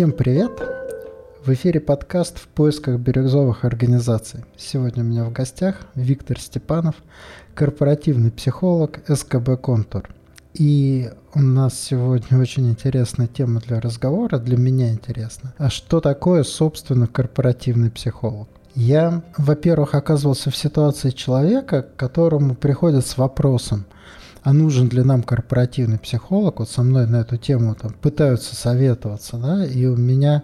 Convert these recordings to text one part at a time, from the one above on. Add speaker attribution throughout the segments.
Speaker 1: Всем привет! В эфире подкаст «В поисках бирюзовых организаций». Сегодня у меня в гостях Виктор Степанов, корпоративный психолог СКБ «Контур». И у нас сегодня очень интересная тема для разговора, для меня интересно. А что такое, собственно, корпоративный психолог? Я, во-первых, оказывался в ситуации человека, к которому приходят с вопросом – а нужен ли нам корпоративный психолог, вот со мной на эту тему там пытаются советоваться, да, и у меня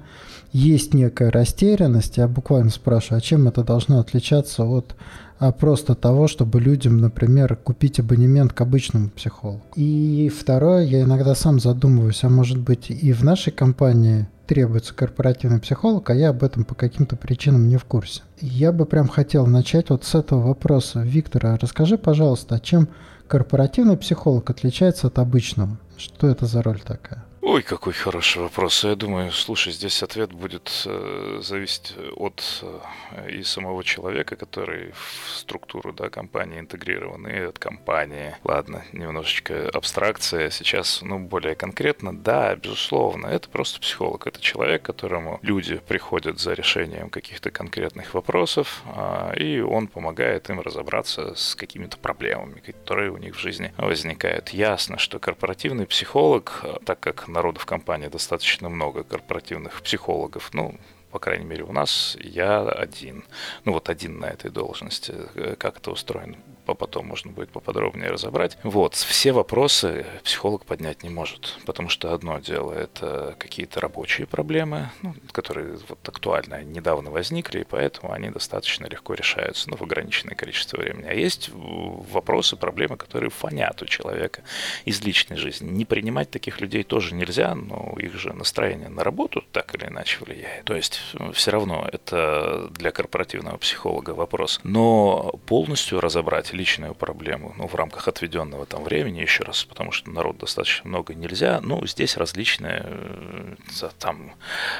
Speaker 1: есть некая растерянность, я буквально спрашиваю, а чем это должно отличаться от а просто того, чтобы людям, например, купить абонемент к обычному психологу. И второе, я иногда сам задумываюсь, а может быть и в нашей компании требуется корпоративный психолог, а я об этом по каким-то причинам не в курсе. Я бы прям хотел начать вот с этого вопроса. Виктор, а расскажи, пожалуйста, а чем корпоративный психолог отличается от обычного? Что это за роль такая?
Speaker 2: Ой, какой хороший вопрос. Я думаю, слушай, здесь ответ будет э, зависеть от э, и самого человека, который в структуру да, компании интегрирован, и от компании. Ладно, немножечко абстракция. Сейчас, ну, более конкретно, да, безусловно, это просто психолог. Это человек, которому люди приходят за решением каких-то конкретных вопросов, э, и он помогает им разобраться с какими-то проблемами, которые у них в жизни возникают. Ясно, что корпоративный психолог, так как народу в компании достаточно много, корпоративных психологов, ну, по крайней мере, у нас я один. Ну, вот один на этой должности. Э, как это устроено? Потом можно будет поподробнее разобрать. Вот, все вопросы психолог поднять не может, потому что одно дело это какие-то рабочие проблемы, ну, которые вот актуально недавно возникли, и поэтому они достаточно легко решаются, ну, в ограниченное количество времени. А есть вопросы, проблемы, которые фонят у человека из личной жизни. Не принимать таких людей тоже нельзя, но их же настроение на работу так или иначе влияет. То есть все равно это для корпоративного психолога вопрос. Но полностью разобрать личную проблему, ну, в рамках отведенного там времени, еще раз, потому что народ достаточно много нельзя, ну, здесь различные э, там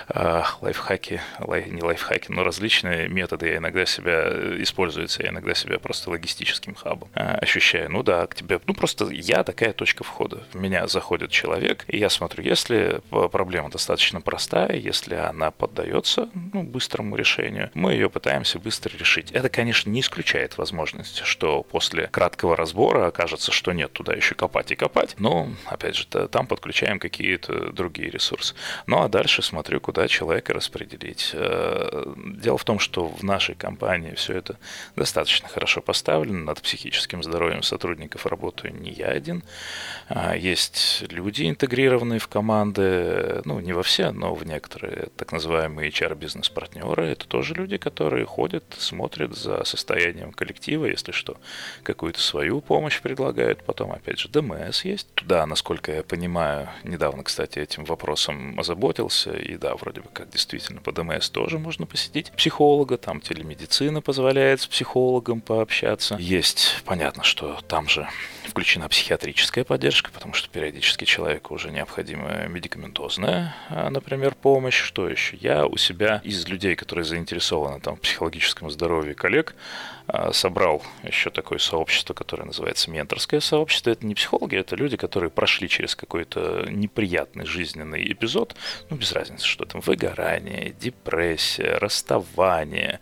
Speaker 2: э, лайфхаки, лай, не лайфхаки, но различные методы, я иногда себя э, используются, я иногда себя просто логистическим хабом ощущаю. Ну да, к тебе, ну просто я такая точка входа. В меня заходит человек, и я смотрю, если проблема достаточно простая, если она поддается ну, быстрому решению, мы ее пытаемся быстро решить. Это, конечно, не исключает возможность, что после краткого разбора окажется, что нет, туда еще копать и копать. Но, опять же, там подключаем какие-то другие ресурсы. Ну а дальше смотрю, куда человека распределить. Э, дело в том, что в нашей компании все это достаточно хорошо поставлено. Над психическим здоровьем сотрудников работаю не я один. А, есть люди, интегрированные в команды, ну, не во все, но в некоторые так называемые HR-бизнес-партнеры. Это тоже люди, которые ходят, смотрят за состоянием коллектива, если что, какую-то свою помощь предлагают. Потом, опять же, ДМС есть. Туда, насколько я понимаю, недавно, кстати, этим вопросом озаботился. И да, вроде бы как действительно по ДМС тоже можно посетить психолога. Там телемедицина позволяет с психологом пообщаться. Есть, понятно, что там же включена психиатрическая поддержка, потому что периодически человеку уже необходима медикаментозная, а, например, помощь. Что еще? Я у себя из людей, которые заинтересованы там, в психологическом здоровье коллег, собрал еще такое сообщество, которое называется менторское сообщество. Это не психологи, это люди, которые прошли через какой-то неприятный жизненный эпизод, ну, без разницы, что там, выгорание, депрессия, расставание,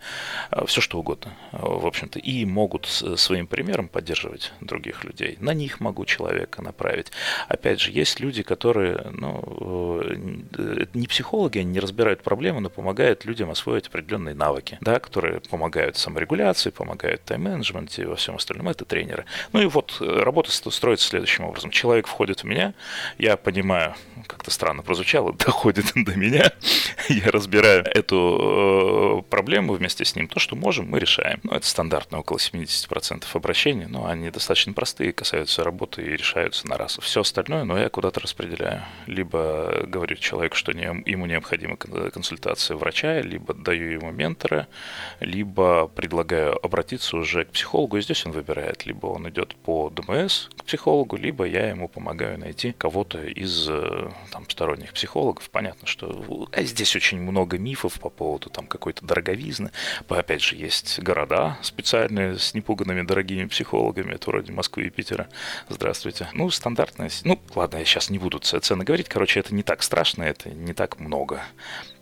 Speaker 2: а, все что угодно, в общем-то, и могут своим примером поддерживать других людей. На них могу человека направить. Опять же, есть люди, которые, ну, э, не психологи, они не разбирают проблемы, но помогают людям освоить определенные навыки, да, которые помогают саморегуляции, помогают помогают в тайм-менеджменте и во всем остальном, это тренеры. Ну и вот э, работа строится следующим образом. Человек входит в меня, я понимаю, как-то странно прозвучало, доходит до меня, я разбираю эту э, проблему вместе с ним. То, что можем, мы решаем. Ну, это стандартно, около 70% обращений, но они достаточно простые, касаются работы и решаются на раз. Все остальное, но я куда-то распределяю. Либо говорю человеку, что не, ему необходима консультация врача, либо даю ему ментора, либо предлагаю обратиться обратиться уже к психологу, и здесь он выбирает, либо он идет по ДМС к психологу, либо я ему помогаю найти кого-то из э, там, сторонних психологов. Понятно, что а здесь очень много мифов по поводу там какой-то дороговизны. Опять же, есть города специальные с непуганными дорогими психологами, это вроде Москвы и Питера. Здравствуйте. Ну, стандартная. Ну, ладно, я сейчас не буду цены говорить. Короче, это не так страшно, это не так много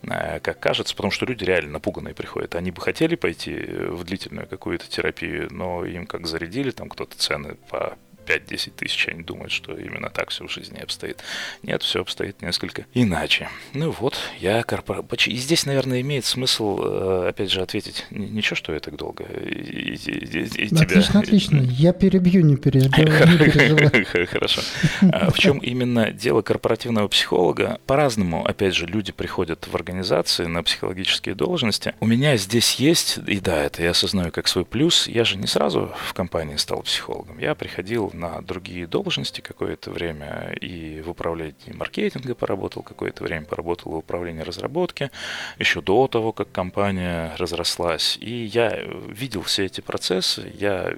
Speaker 2: э, как кажется, потому что люди реально напуганные приходят. Они бы хотели пойти в длительную какую-то терапию, но им как зарядили, там кто-то цены по 5-10 тысяч, они думают, что именно так все в жизни обстоит. Нет, все обстоит несколько иначе. Ну вот, я корпора... И здесь, наверное, имеет смысл, э, опять же, ответить. Ничего, что я так долго и,
Speaker 1: и, и, и тебя... Отлично, отлично. Я перебью, не перебью.
Speaker 2: Хорошо. А в чем именно дело корпоративного психолога? По-разному, опять же, люди приходят в организации на психологические должности. У меня здесь есть, и да, это я осознаю как свой плюс, я же не сразу в компании стал психологом. Я приходил на другие должности какое-то время и в управлении маркетинга поработал какое-то время, поработал в управлении разработки, еще до того, как компания разрослась. И я видел все эти процессы, я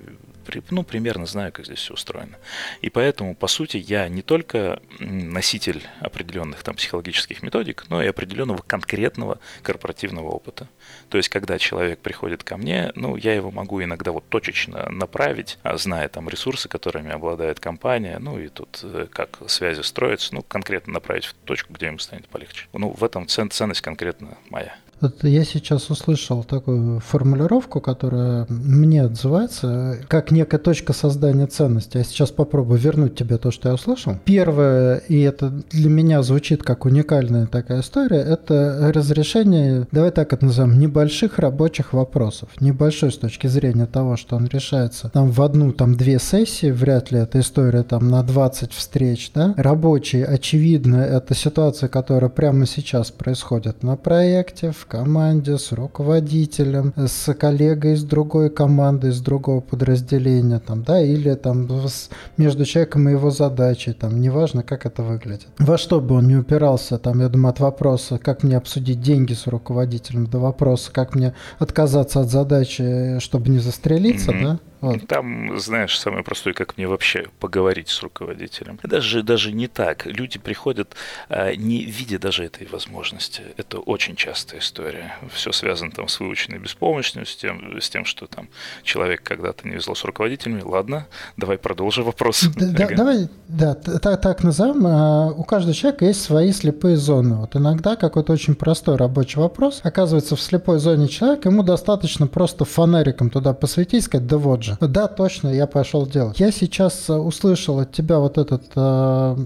Speaker 2: ну, примерно знаю, как здесь все устроено. И поэтому, по сути, я не только носитель определенных там психологических методик, но и определенного конкретного корпоративного опыта. То есть, когда человек приходит ко мне, ну, я его могу иногда вот точечно направить, а, зная там ресурсы, которыми обладает компания, ну, и тут э, как связи строятся, ну, конкретно направить в точку, где ему станет полегче. Ну, в этом ценность конкретно моя.
Speaker 1: Вот я сейчас услышал такую формулировку, которая мне отзывается как некая точка создания ценности. Я сейчас попробую вернуть тебе то, что я услышал. Первое, и это для меня звучит как уникальная такая история, это разрешение, давай так это назовем, небольших рабочих вопросов. Небольшой с точки зрения того, что он решается там в одну, там две сессии, вряд ли эта история там на 20 встреч, да. Рабочий, очевидно, это ситуация, которая прямо сейчас происходит на проекте, в команде, с руководителем, с коллегой из другой команды, из другого подразделения, там, да, или там с, между человеком и его задачей, там, неважно, как это выглядит. Во что бы он не упирался, там, я думаю, от вопроса, как мне обсудить деньги с руководителем, до вопроса, как мне отказаться от задачи, чтобы не застрелиться, mm-hmm. да,
Speaker 2: вот. Там, знаешь, самое простое, как мне вообще поговорить с руководителем. Даже, даже не так. Люди приходят, а, не видя даже этой возможности. Это очень частая история. Все связано там с выученной беспомощностью, с тем, с тем что там человек когда-то не везло с руководителями. Ладно, давай продолжим вопрос.
Speaker 1: Да, давай, да, так, так назовем. А, у каждого человека есть свои слепые зоны. Вот иногда какой-то очень простой рабочий вопрос оказывается в слепой зоне человека, ему достаточно просто фонариком туда посветить сказать, да вот же, да, точно, я пошел делать. Я сейчас э, услышал от тебя вот этот э,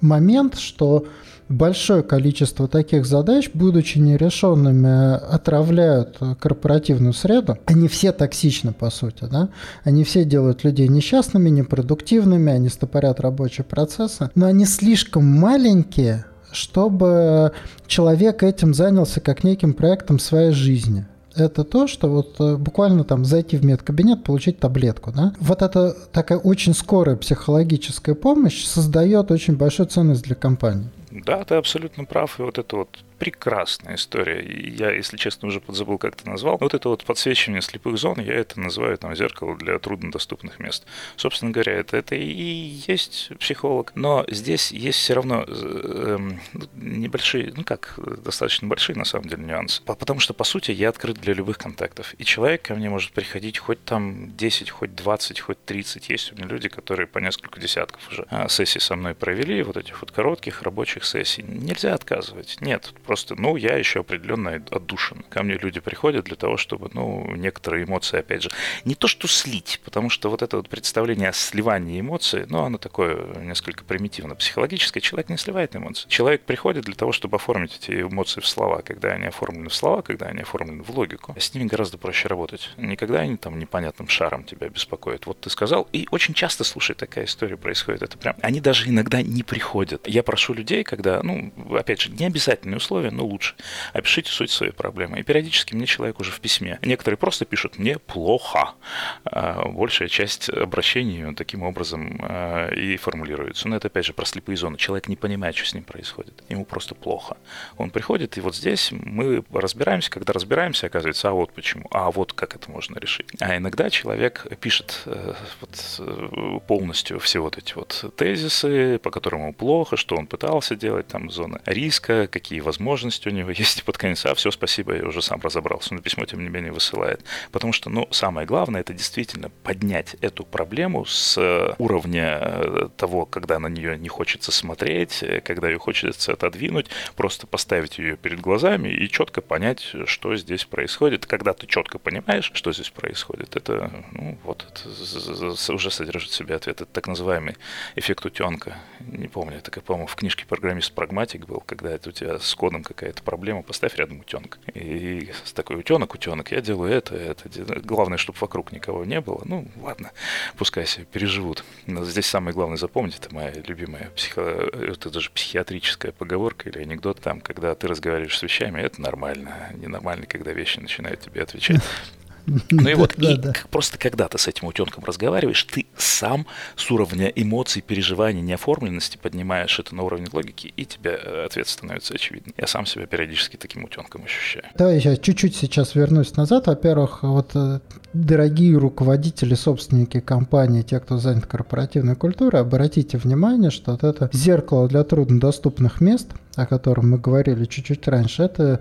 Speaker 1: момент, что большое количество таких задач, будучи нерешенными, отравляют корпоративную среду. Они все токсичны, по сути. Да? Они все делают людей несчастными, непродуктивными, они стопорят рабочие процессы, но они слишком маленькие, чтобы человек этим занялся как неким проектом своей жизни это то, что вот э, буквально там зайти в медкабинет, получить таблетку. Да? Вот эта такая очень скорая психологическая помощь создает очень большую ценность для компании.
Speaker 2: Да, ты абсолютно прав. И вот это вот прекрасная история. Я, если честно, уже подзабыл, как ты назвал. Вот это вот подсвечивание слепых зон, я это называю там зеркало для труднодоступных мест. Собственно говоря, это, это и есть психолог. Но здесь есть все равно э, э, небольшие, ну как, достаточно большие на самом деле нюансы. Потому что, по сути, я открыт для любых контактов. И человек ко мне может приходить хоть там 10, хоть 20, хоть 30. Есть у меня люди, которые по несколько десятков уже а, сессий со мной провели, вот этих вот коротких рабочих сессий. Нельзя отказывать. Нет, просто, ну, я еще определенно отдушен. Ко мне люди приходят для того, чтобы, ну, некоторые эмоции, опять же, не то что слить, потому что вот это вот представление о сливании эмоций, ну, оно такое несколько примитивно психологическое. Человек не сливает эмоции. Человек приходит для того, чтобы оформить эти эмоции в слова. Когда они оформлены в слова, когда они оформлены в логику, с ними гораздо проще работать. Никогда они там непонятным шаром тебя беспокоят. Вот ты сказал, и очень часто, слушай, такая история происходит. Это прям, они даже иногда не приходят. Я прошу людей, когда, ну, опять же, не обязательные условия, условия, но лучше. Опишите суть своей проблемы. И периодически мне человек уже в письме. Некоторые просто пишут «мне плохо». А большая часть обращений таким образом а, и формулируется. Но это опять же про слепые зоны. Человек не понимает, что с ним происходит. Ему просто плохо. Он приходит, и вот здесь мы разбираемся. Когда разбираемся, оказывается, а вот почему, а вот как это можно решить. А иногда человек пишет э, вот, э, полностью все вот эти вот тезисы, по которым ему плохо, что он пытался делать, там зоны риска, какие возможности у него есть под конец. А все, спасибо, я уже сам разобрался. Но письмо, тем не менее, высылает. Потому что, ну, самое главное, это действительно поднять эту проблему с уровня э, того, когда на нее не хочется смотреть, когда ее хочется отодвинуть, просто поставить ее перед глазами и четко понять, что здесь происходит. Когда ты четко понимаешь, что здесь происходит, это, ну, вот, это уже содержит в себе ответ. Это так называемый эффект утенка. Не помню, это, по-моему, в книжке программист-прагматик был, когда это у тебя с кодом какая-то проблема, поставь рядом утенка. И с такой утенок, утенок, я делаю это, это. Главное, чтобы вокруг никого не было. Ну, ладно, пускай себе переживут. Но здесь самое главное запомнить, это моя любимая психо... это даже психиатрическая поговорка или анекдот там, когда ты разговариваешь с вещами, это нормально. Ненормально, когда вещи начинают тебе отвечать. Ну и вот, и просто когда ты с этим утенком разговариваешь, ты сам с уровня эмоций, переживаний, неоформленности поднимаешь это на уровень логики, и тебе э, ответ становится очевидным. Я сам себя периодически таким утенком ощущаю.
Speaker 1: Давай я чуть-чуть сейчас вернусь назад. Во-первых, вот э, дорогие руководители, собственники компании, те, кто занят корпоративной культурой, обратите внимание, что вот это зеркало для труднодоступных мест, о котором мы говорили чуть-чуть раньше, это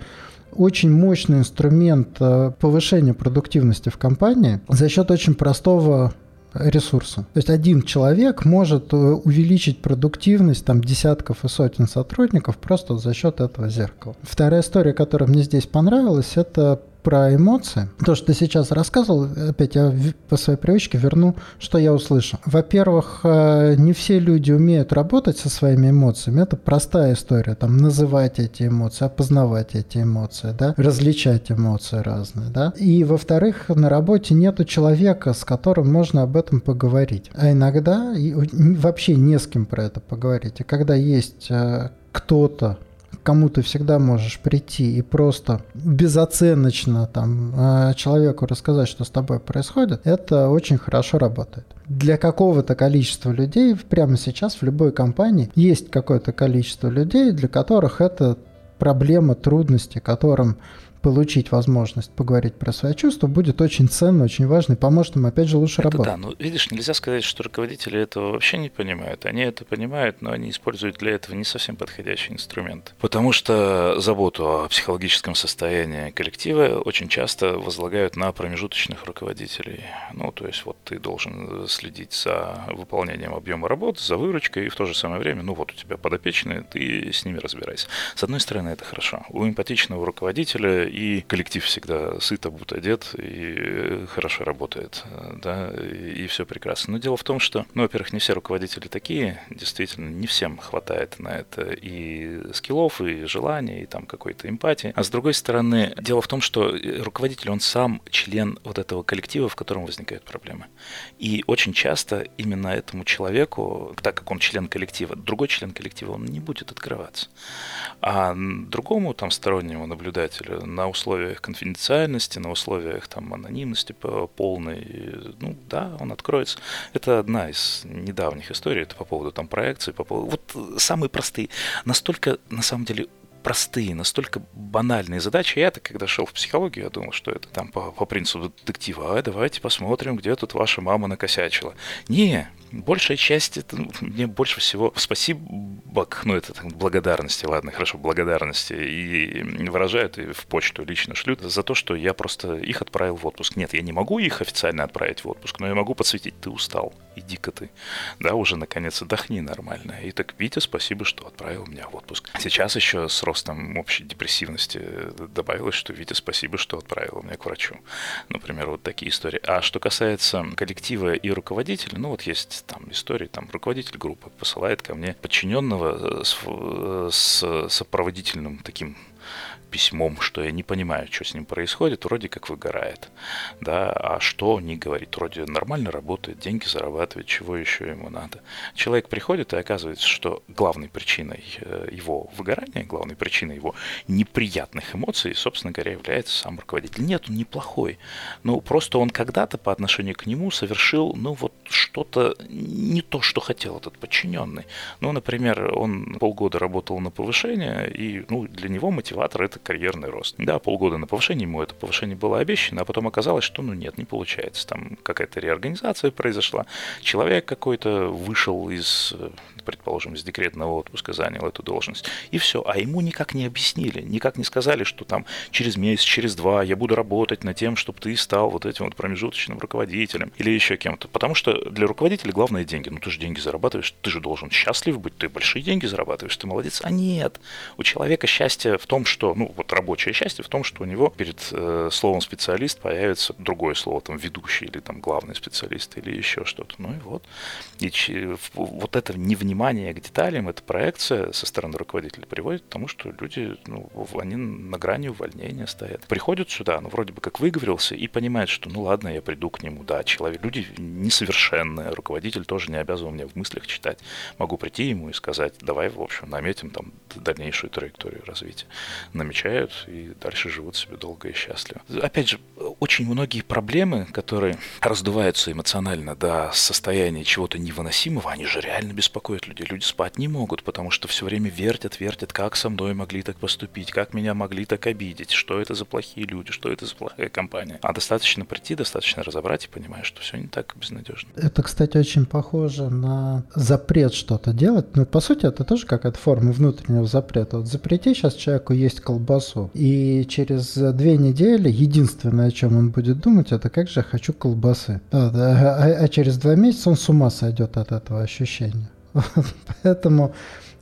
Speaker 1: очень мощный инструмент э, повышения продуктивности в компании за счет очень простого ресурса. То есть один человек может э, увеличить продуктивность там десятков и сотен сотрудников просто за счет этого зеркала. Вторая история, которая мне здесь понравилась, это про эмоции. То, что ты сейчас рассказывал, опять я по своей привычке верну, что я услышал. Во-первых, э, не все люди умеют работать со своими эмоциями. Это простая история. Там называть эти эмоции, опознавать эти эмоции, да, различать эмоции разные, да. И, во-вторых, на работе нету человека, с которым можно об этом поговорить. А иногда вообще не с кем про это поговорить. И когда есть э, кто-то, кому ты всегда можешь прийти и просто безоценочно там э, человеку рассказать, что с тобой происходит, это очень хорошо работает. Для какого-то количества людей прямо сейчас в любой компании есть какое-то количество людей, для которых это проблема, трудности, которым получить возможность поговорить про свои чувства будет очень ценно, очень важно и поможет им, опять же, лучше
Speaker 2: это
Speaker 1: работать.
Speaker 2: Да, ну видишь, нельзя сказать, что руководители этого вообще не понимают. Они это понимают, но они используют для этого не совсем подходящий инструмент. Потому что заботу о психологическом состоянии коллектива очень часто возлагают на промежуточных руководителей. Ну, то есть вот ты должен следить за выполнением объема работы, за выручкой, и в то же самое время, ну вот у тебя подопечные, ты с ними разбирайся. С одной стороны, это хорошо. У эмпатичного руководителя и коллектив всегда сыт, обут, одет и хорошо работает, да, и, и все прекрасно. Но дело в том, что, ну, во-первых, не все руководители такие, действительно, не всем хватает на это и скиллов, и желания, и там какой-то эмпатии. А с другой стороны, дело в том, что руководитель, он сам член вот этого коллектива, в котором возникают проблемы. И очень часто именно этому человеку, так как он член коллектива, другой член коллектива, он не будет открываться. А другому там стороннему наблюдателю на условиях конфиденциальности, на условиях там анонимности полной, ну да, он откроется. Это одна из недавних историй, это по поводу там проекции, по поводу... Вот самые простые, настолько на самом деле простые, настолько банальные задачи. Я-то, когда шел в психологию, я думал, что это там по, по принципу детектива. А давайте посмотрим, где тут ваша мама накосячила. Не, большая часть, это ну, мне больше всего спасибо, ну это так, благодарности, ладно, хорошо, благодарности, и выражают и в почту лично шлют за то, что я просто их отправил в отпуск. Нет, я не могу их официально отправить в отпуск, но я могу подсветить, ты устал, иди-ка ты, да, уже наконец отдохни нормально. И так, Витя, спасибо, что отправил меня в отпуск. Сейчас еще с ростом общей депрессивности добавилось, что Витя, спасибо, что отправил меня к врачу. Например, вот такие истории. А что касается коллектива и руководителя, ну вот есть там истории, там руководитель группы посылает ко мне подчиненного с, с сопроводительным таким письмом, что я не понимаю, что с ним происходит, вроде как выгорает. Да, а что не говорит? Вроде нормально работает, деньги зарабатывает, чего еще ему надо. Человек приходит и оказывается, что главной причиной э, его выгорания, главной причиной его неприятных эмоций, собственно говоря, является сам руководитель. Нет, он неплохой. Ну, просто он когда-то по отношению к нему совершил, ну, вот что-то не то, что хотел этот подчиненный. Ну, например, он полгода работал на повышение, и, ну, для него мотиватор – это карьерный рост. Да, полгода на повышение, ему это повышение было обещано, а потом оказалось, что, ну, нет, не получается. Там какая-то реорганизация произошла, человек какой-то вышел из предположим, из декретного отпуска занял эту должность. И все. А ему никак не объяснили, никак не сказали, что там через месяц, через два я буду работать над тем, чтобы ты стал вот этим вот промежуточным руководителем или еще кем-то. Потому что для руководителя главное деньги. Ну ты же деньги зарабатываешь, ты же должен счастлив быть, ты большие деньги зарабатываешь, ты молодец. А нет. У человека счастье в том, что, ну вот рабочее счастье в том, что у него перед э, словом специалист появится другое слово, там ведущий или там главный специалист или еще что-то. Ну и вот. И вот это невнимание внимание к деталям, эта проекция со стороны руководителя приводит к тому, что люди, ну, они на грани увольнения стоят. Приходят сюда, ну, вроде бы как выговорился, и понимают, что, ну, ладно, я приду к нему, да, человек, люди несовершенные, руководитель тоже не обязан мне в мыслях читать. Могу прийти ему и сказать, давай, в общем, наметим там дальнейшую траекторию развития. Намечают и дальше живут себе долго и счастливо. Опять же, очень многие проблемы, которые раздуваются эмоционально до состояния чего-то невыносимого, они же реально беспокоят людей. Люди спать не могут, потому что все время вертят, вертят, как со мной могли так поступить, как меня могли так обидеть, что это за плохие люди, что это за плохая компания. А достаточно прийти, достаточно разобрать и понимаешь, что все не так безнадежно.
Speaker 1: Это, кстати, очень похоже на запрет что-то делать. Ну, по сути, это тоже какая-то форма внутреннего запрета. Вот запрети сейчас человеку есть колбасу, и через две недели единственное, о чем он будет думать, это как же я хочу колбасы. А, а, а через два месяца он с ума сойдет от этого ощущения. Поэтому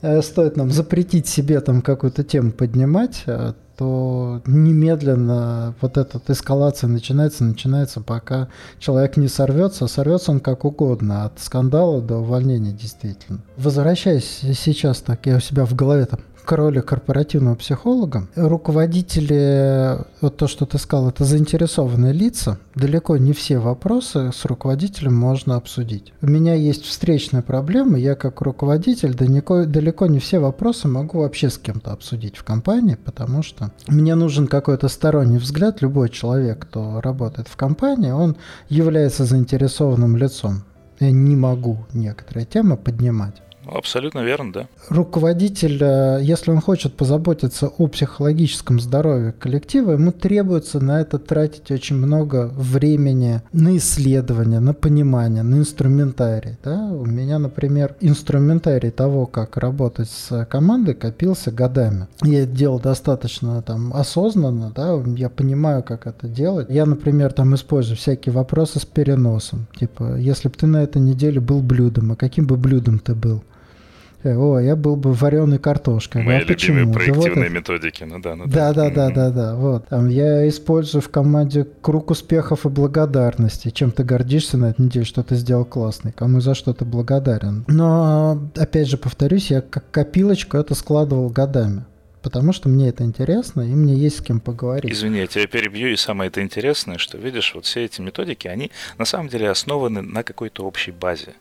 Speaker 1: э, стоит нам запретить себе там какую-то тему поднимать, э, то немедленно вот эта эскалация начинается, начинается, пока человек не сорвется. Сорвется он как угодно, от скандала до увольнения действительно. Возвращаясь сейчас так, я у себя в голове там к роли корпоративного психолога. Руководители, вот то, что ты сказал, это заинтересованные лица. Далеко не все вопросы с руководителем можно обсудить. У меня есть встречная проблема, я как руководитель далеко, далеко не все вопросы могу вообще с кем-то обсудить в компании, потому что мне нужен какой-то сторонний взгляд. Любой человек, кто работает в компании, он является заинтересованным лицом. Я не могу некоторые темы поднимать.
Speaker 2: Абсолютно верно, да.
Speaker 1: Руководитель, э, если он хочет позаботиться о психологическом здоровье коллектива, ему требуется на это тратить очень много времени на исследование, на понимание, на инструментарий. Да? У меня, например, инструментарий того, как работать с командой, копился годами. Я это делал достаточно там, осознанно, да? я понимаю, как это делать. Я, например, там использую всякие вопросы с переносом. Типа, если бы ты на этой неделе был блюдом, а каким бы блюдом ты был? Э, о, я был бы вареной картошкой.
Speaker 2: Мои а любимые почему? проективные да вот методики, ну да, ну
Speaker 1: да. Да, да, да, да, да, вот. Там я использую в команде круг успехов и благодарности. Чем ты гордишься на этой неделе, что ты сделал классный, кому за что ты благодарен. Но, опять же, повторюсь, я как копилочку это складывал годами потому что мне это интересно, и мне есть с кем поговорить.
Speaker 2: Извини, я тебя перебью, и самое это интересное, что, видишь, вот все эти методики, они на самом деле основаны на какой-то общей базе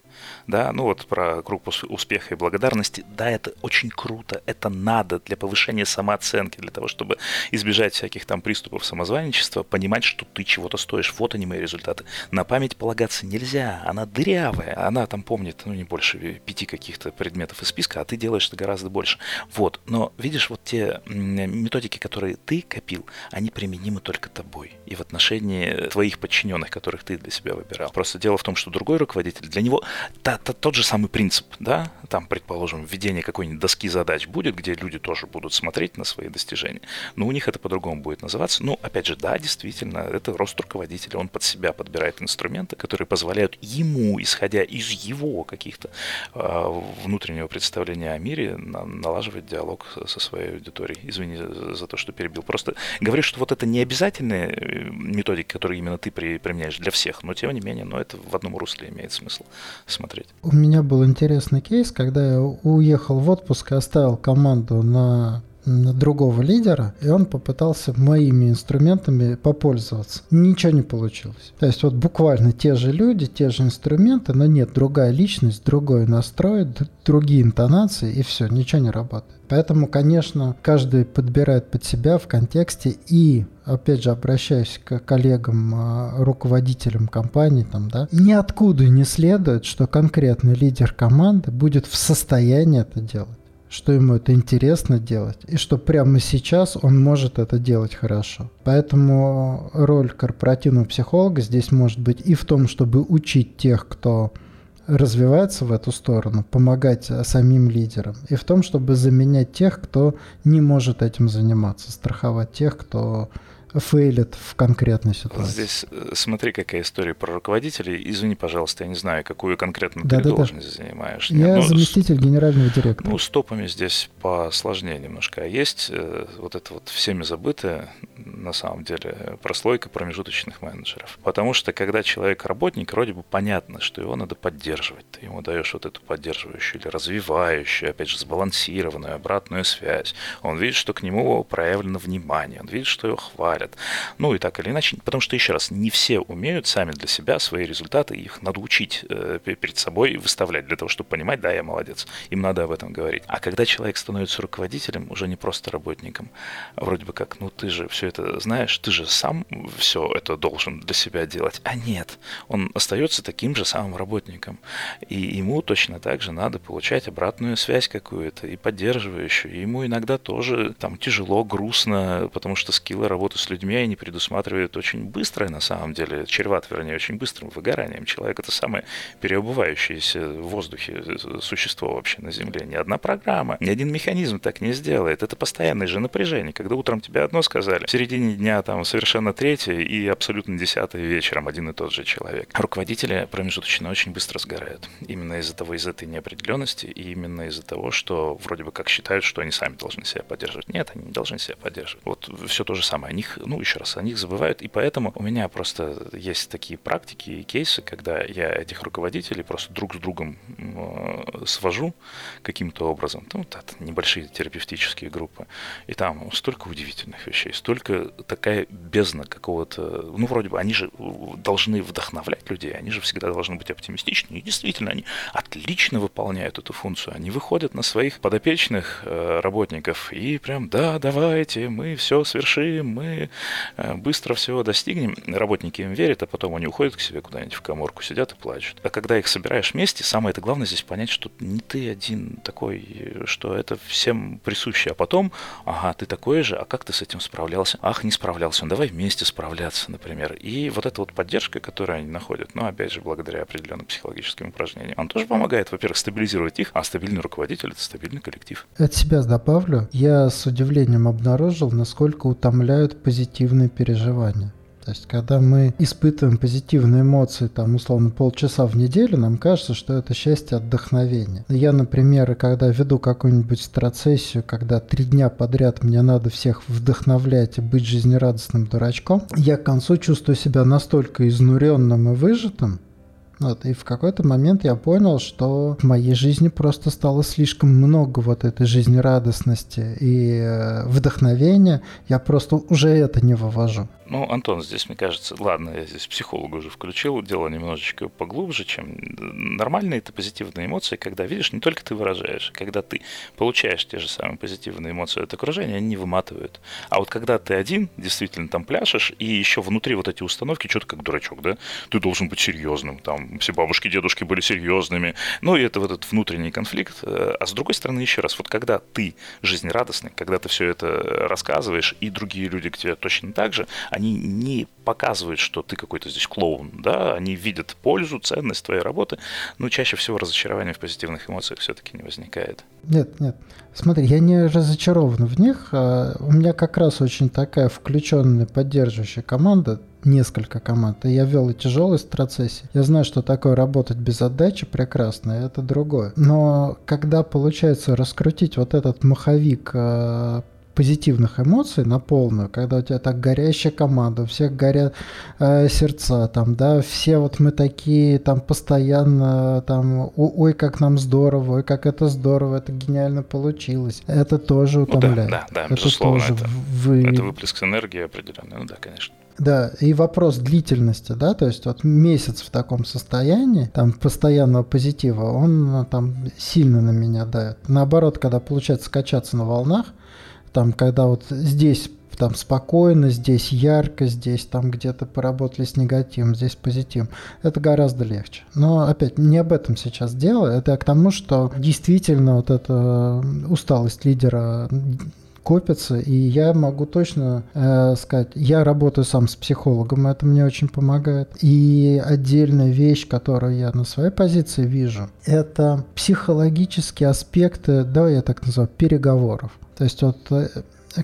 Speaker 2: да, ну вот про круг успеха и благодарности, да, это очень круто, это надо для повышения самооценки, для того, чтобы избежать всяких там приступов самозванничества, понимать, что ты чего-то стоишь, вот они мои результаты. На память полагаться нельзя, она дырявая, она там помнит, ну, не больше пяти каких-то предметов из списка, а ты делаешь это гораздо больше. Вот, но видишь, вот те методики, которые ты копил, они применимы только тобой и в отношении твоих подчиненных, которых ты для себя выбирал. Просто дело в том, что другой руководитель, для него та, тот же самый принцип, да, там, предположим, введение какой-нибудь доски задач будет, где люди тоже будут смотреть на свои достижения, но у них это по-другому будет называться. Ну, опять же, да, действительно, это рост руководителя, он под себя подбирает инструменты, которые позволяют ему, исходя из его каких-то э, внутреннего представления о мире, на, налаживать диалог со своей аудиторией. Извини за, за то, что перебил. Просто говорю, что вот это не обязательные э, методики, которые именно ты при, применяешь для всех, но тем не менее, но это в одном русле имеет смысл смотреть.
Speaker 1: У меня был интересный кейс, когда я уехал в отпуск и оставил команду на другого лидера, и он попытался моими инструментами попользоваться. Ничего не получилось. То есть вот буквально те же люди, те же инструменты, но нет, другая личность, другой настрой, другие интонации, и все, ничего не работает. Поэтому, конечно, каждый подбирает под себя в контексте и, опять же, обращаясь к коллегам, а, руководителям компании, там, да, ниоткуда не следует, что конкретный лидер команды будет в состоянии это делать что ему это интересно делать, и что прямо сейчас он может это делать хорошо. Поэтому роль корпоративного психолога здесь может быть и в том, чтобы учить тех, кто развивается в эту сторону, помогать э, самим лидерам, и в том, чтобы заменять тех, кто не может этим заниматься, страховать тех, кто фейлит в конкретной ситуации.
Speaker 2: Здесь э, смотри, какая история про руководителей. Извини, пожалуйста, я не знаю, какую конкретно да, ты да, должность да. занимаешь.
Speaker 1: Я ну, заместитель с, генерального директора.
Speaker 2: Ну, с топами здесь посложнее немножко. А есть э, вот это вот всеми забытое, на самом деле, прослойка промежуточных менеджеров. Потому что, когда человек работник, вроде бы понятно, что его надо поддерживать. Ты ему даешь вот эту поддерживающую или развивающую, опять же, сбалансированную обратную связь. Он видит, что к нему проявлено внимание, он видит, что его хвалят, хвалят. Ну и так или иначе, потому что, еще раз, не все умеют сами для себя свои результаты, их надо учить э, перед собой выставлять для того, чтобы понимать, да, я молодец, им надо об этом говорить. А когда человек становится руководителем, уже не просто работником, а вроде бы как, ну ты же все это знаешь, ты же сам все это должен для себя делать. А нет, он остается таким же самым работником. И ему точно так же надо получать обратную связь какую-то и поддерживающую. И ему иногда тоже там тяжело, грустно, потому что скиллы работы с людьми, они предусматривают очень быстрое, на самом деле, чреват, вернее, очень быстрым выгоранием. Человек — это самое переобувающееся в воздухе существо вообще на Земле. Ни одна программа, ни один механизм так не сделает. Это постоянное же напряжение. Когда утром тебе одно сказали, в середине дня там совершенно третье и абсолютно десятое вечером один и тот же человек. Руководители промежуточно очень быстро сгорают. Именно из-за того, из этой неопределенности и именно из-за того, что вроде бы как считают, что они сами должны себя поддерживать. Нет, они не должны себя поддерживать. Вот все то же самое. О ну, еще раз, о них забывают, и поэтому у меня просто есть такие практики и кейсы, когда я этих руководителей просто друг с другом э, свожу каким-то образом, ну, это небольшие терапевтические группы, и там столько удивительных вещей, столько такая бездна какого-то, ну, вроде бы, они же должны вдохновлять людей, они же всегда должны быть оптимистичны, и действительно, они отлично выполняют эту функцию, они выходят на своих подопечных э, работников и прям, да, давайте, мы все свершим, мы Э, быстро всего достигнем. Работники им верят, а потом они уходят к себе куда-нибудь в коморку, сидят и плачут. А когда их собираешь вместе, самое это главное здесь понять, что не ты один такой, что это всем присуще. А потом, ага, ты такой же, а как ты с этим справлялся? Ах, не справлялся, ну давай вместе справляться, например. И вот эта вот поддержка, которую они находят, ну, опять же, благодаря определенным психологическим упражнениям, он тоже помогает, во-первых, стабилизировать их, а стабильный руководитель — это стабильный коллектив.
Speaker 1: От себя добавлю, я с удивлением обнаружил, насколько утомляют позитивные позитивные переживания. То есть, когда мы испытываем позитивные эмоции, там, условно, полчаса в неделю, нам кажется, что это счастье отдохновение. Я, например, когда веду какую-нибудь страцессию, когда три дня подряд мне надо всех вдохновлять и быть жизнерадостным дурачком, я к концу чувствую себя настолько изнуренным и выжатым, вот, и в какой-то момент я понял, что в моей жизни просто стало слишком много вот этой жизнерадостности и э, вдохновения. Я просто уже это не вывожу.
Speaker 2: Ну, Антон, здесь, мне кажется, ладно, я здесь психолога уже включил, дело немножечко поглубже, чем нормальные это позитивные эмоции, когда, видишь, не только ты выражаешь, когда ты получаешь те же самые позитивные эмоции от окружения, они не выматывают. А вот когда ты один, действительно там пляшешь, и еще внутри вот эти установки, что-то как дурачок, да, ты должен быть серьезным, там все бабушки, дедушки были серьезными, ну и это вот этот внутренний конфликт. А с другой стороны, еще раз, вот когда ты жизнерадостный, когда ты все это рассказываешь, и другие люди к тебе точно так же, они не показывают, что ты какой-то здесь клоун, да, они видят пользу, ценность твоей работы, но чаще всего разочарование в позитивных эмоциях все-таки не возникает.
Speaker 1: Нет, нет. Смотри, я не разочарован в них. А у меня как раз очень такая включенная, поддерживающая команда, несколько команд. И я вел и тяжелые страцессии. Я знаю, что такое работать без отдачи прекрасно, это другое. Но когда получается раскрутить вот этот маховик а, позитивных эмоций на полную, когда у тебя так горящая команда, у всех горят э, сердца, там, да, все вот мы такие, там, постоянно, там, ой, как нам здорово, ой, как это здорово, это гениально получилось. Это тоже утомляет.
Speaker 2: Ну, да, да, да, это безусловно, тоже это, вы... это выплеск энергии определенный, ну да, конечно.
Speaker 1: Да, и вопрос длительности, да, то есть вот месяц в таком состоянии, там, постоянного позитива, он ну, там сильно на меня дает. Наоборот, когда получается качаться на волнах, там, когда вот здесь там спокойно, здесь ярко, здесь там где-то поработали с негативом, здесь позитив. Это гораздо легче. Но опять не об этом сейчас дело, это к тому, что действительно вот эта усталость лидера копятся, и я могу точно э, сказать, я работаю сам с психологом, это мне очень помогает. И отдельная вещь, которую я на своей позиции вижу, это психологические аспекты, да, я так называю, переговоров. То есть вот э,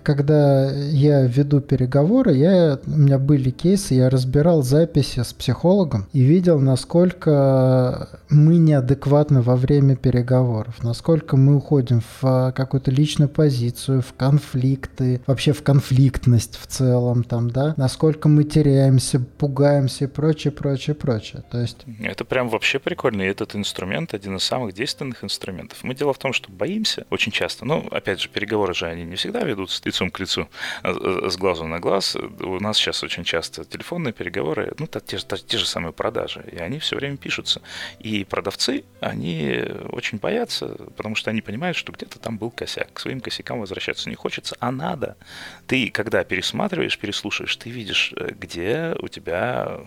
Speaker 1: когда я веду переговоры, я, у меня были кейсы, я разбирал записи с психологом и видел, насколько мы неадекватны во время переговоров, насколько мы уходим в а, какую-то личную позицию, в конфликты, вообще в конфликтность в целом, там, да, насколько мы теряемся, пугаемся и прочее, прочее, прочее. То есть...
Speaker 2: Это прям вообще прикольно, и этот инструмент один из самых действенных инструментов. Мы дело в том, что боимся очень часто, ну, опять же, переговоры же, они не всегда ведутся лицом к лицу, а, а, с глазу на глаз. У нас сейчас очень часто телефонные переговоры, ну, это те, те же самые продажи, и они все время пишутся. И продавцы, они очень боятся, потому что они понимают, что где-то там был косяк. К своим косякам возвращаться не хочется, а надо. Ты, когда пересматриваешь, переслушаешь, ты видишь, э, где у тебя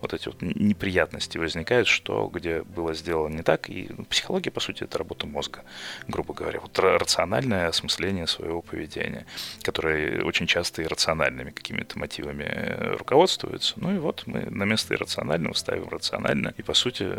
Speaker 2: вот эти вот неприятности возникают, что где было сделано не так. И психология, по сути, это работа мозга, грубо говоря. Вот рациональное осмысление своего поведения которые очень часто иррациональными какими-то мотивами э, руководствуются. Ну и вот мы на место иррационального ставим рационально, и по сути